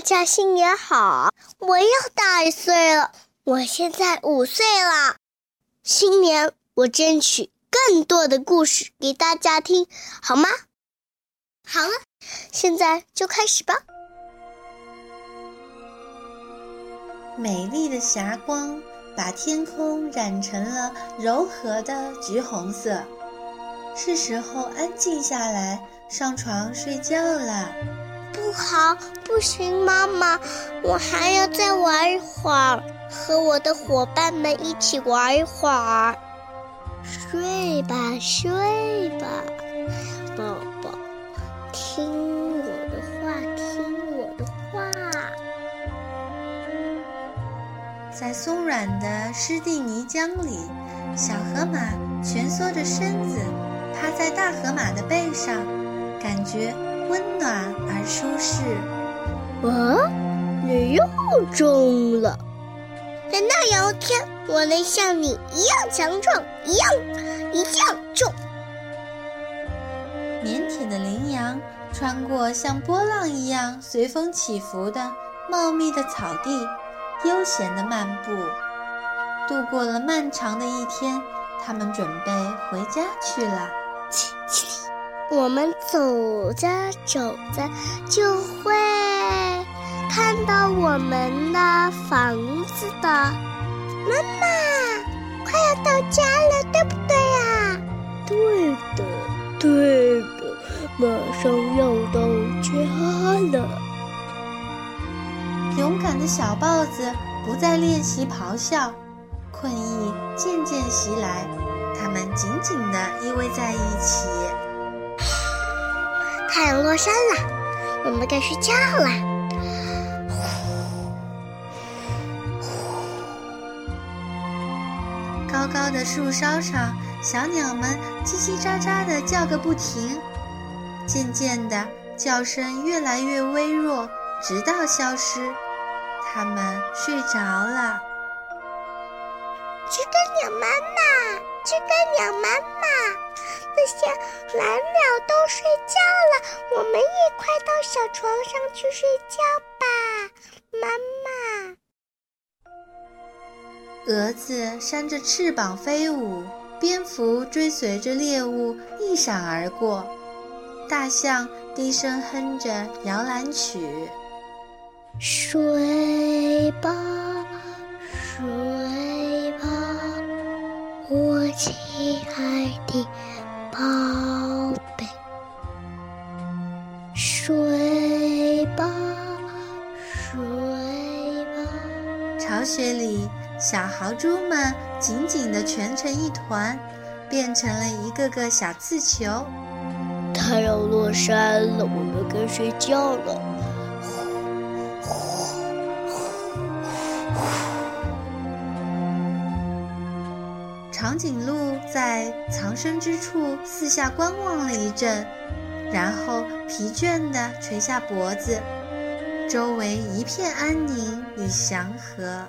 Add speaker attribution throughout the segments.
Speaker 1: 大家新年好！我又大一岁了，我现在五岁了。新年我争取更多的故事给大家听，好吗？好了，现在就开始吧。
Speaker 2: 美丽的霞光把天空染成了柔和的橘红色，是时候安静下来，上床睡觉了。
Speaker 1: 不好，不行，妈妈，我还要再玩一会儿，和我的伙伴们一起玩一会儿。睡吧，睡吧，宝宝，听我的话，听我的话。
Speaker 2: 在松软的湿地泥浆里，小河马蜷缩着身子，趴在大河马的背上，感觉。温暖而舒适。
Speaker 1: 啊，你又中了！等到有一天，我能像你一样强壮，一样一样重。
Speaker 2: 腼腆的羚羊穿过像波浪一样随风起伏的茂密的草地，悠闲地漫步。度过了漫长的一天，他们准备回家去了。
Speaker 1: 我们走着走着就会看到我们的房子的，妈妈，快要到家了，对不对呀？
Speaker 3: 对的，对的，马上要到家了。
Speaker 2: 勇敢的小豹子不再练习咆哮，困意渐渐袭来，它们紧紧地依偎在一起。
Speaker 1: 太阳落山了，我们该睡觉了。
Speaker 2: 高高的树梢上，小鸟们叽叽喳喳的叫个不停。渐渐的，叫声越来越微弱，直到消失。它们睡着了。
Speaker 1: 知更鸟妈妈，知更鸟妈妈。那些蓝鸟都睡觉了，我们也快到小床上去睡觉吧，妈妈。
Speaker 2: 蛾子扇着翅膀飞舞，蝙蝠追随着猎物一闪而过，大象低声哼着摇篮曲。
Speaker 1: 睡吧，睡吧，我亲爱的。
Speaker 2: 巢穴里，小豪猪们紧紧地蜷成一团，变成了一个个小刺球。
Speaker 3: 太阳落山了，我们该睡觉了。
Speaker 2: 长颈鹿在藏身之处四下观望了一阵，然后疲倦地垂下脖子。周围一片安宁与祥和。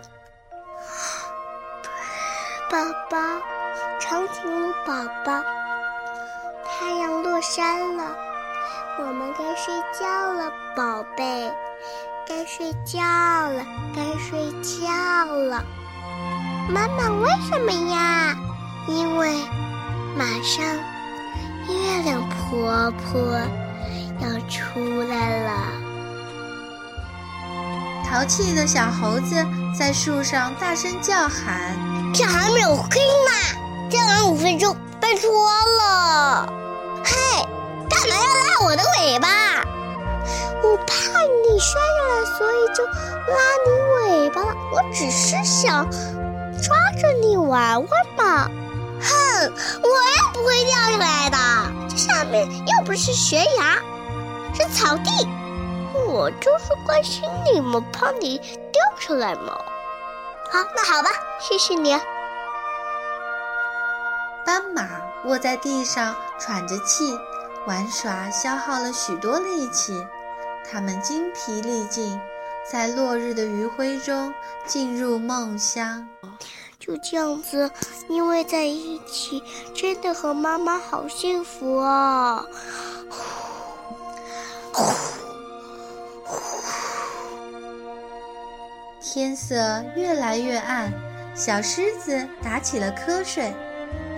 Speaker 1: 宝宝，长颈鹿宝宝，太阳落山了，我们该睡觉了，宝贝，该睡觉了，该睡觉了。妈妈，为什么呀？因为马上月亮婆婆要出来了。
Speaker 2: 淘气的小猴子在树上大声叫喊：“
Speaker 1: 这还没有黑呢，再晚五分钟，拜托了！嘿，干嘛要拉我的尾巴？我怕你摔下来，所以就拉你尾巴了。我只是想……”抓着你玩玩嘛！哼，我也不会掉下来的。这下面又不是悬崖，是草地。我就是关心你嘛，怕你掉下来嘛。好，那好吧，谢谢你。
Speaker 2: 斑马卧在地上喘着气，玩耍消耗了许多力气，它们精疲力尽。在落日的余晖中进入梦乡，
Speaker 1: 就这样子因为在一起，真的和妈妈好幸福啊！
Speaker 2: 天色越来越暗，小狮子打起了瞌睡。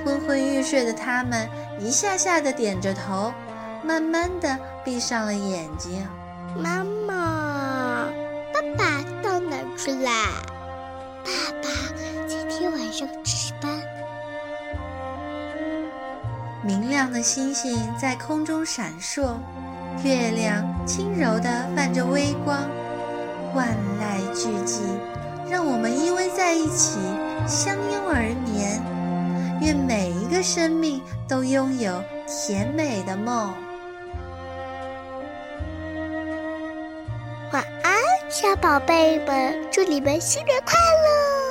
Speaker 2: 昏昏欲睡的他们一下下的点着头，慢慢的闭上了眼睛。
Speaker 1: 妈妈，爸爸到哪去啦？爸爸今天晚上值班。
Speaker 2: 明亮的星星在空中闪烁，月亮轻柔的泛着微光，万籁俱寂，让我们依偎在一起，相拥而眠。愿每一个生命都拥有甜美的梦。
Speaker 1: 晚安，小宝贝们，祝你们新年快乐！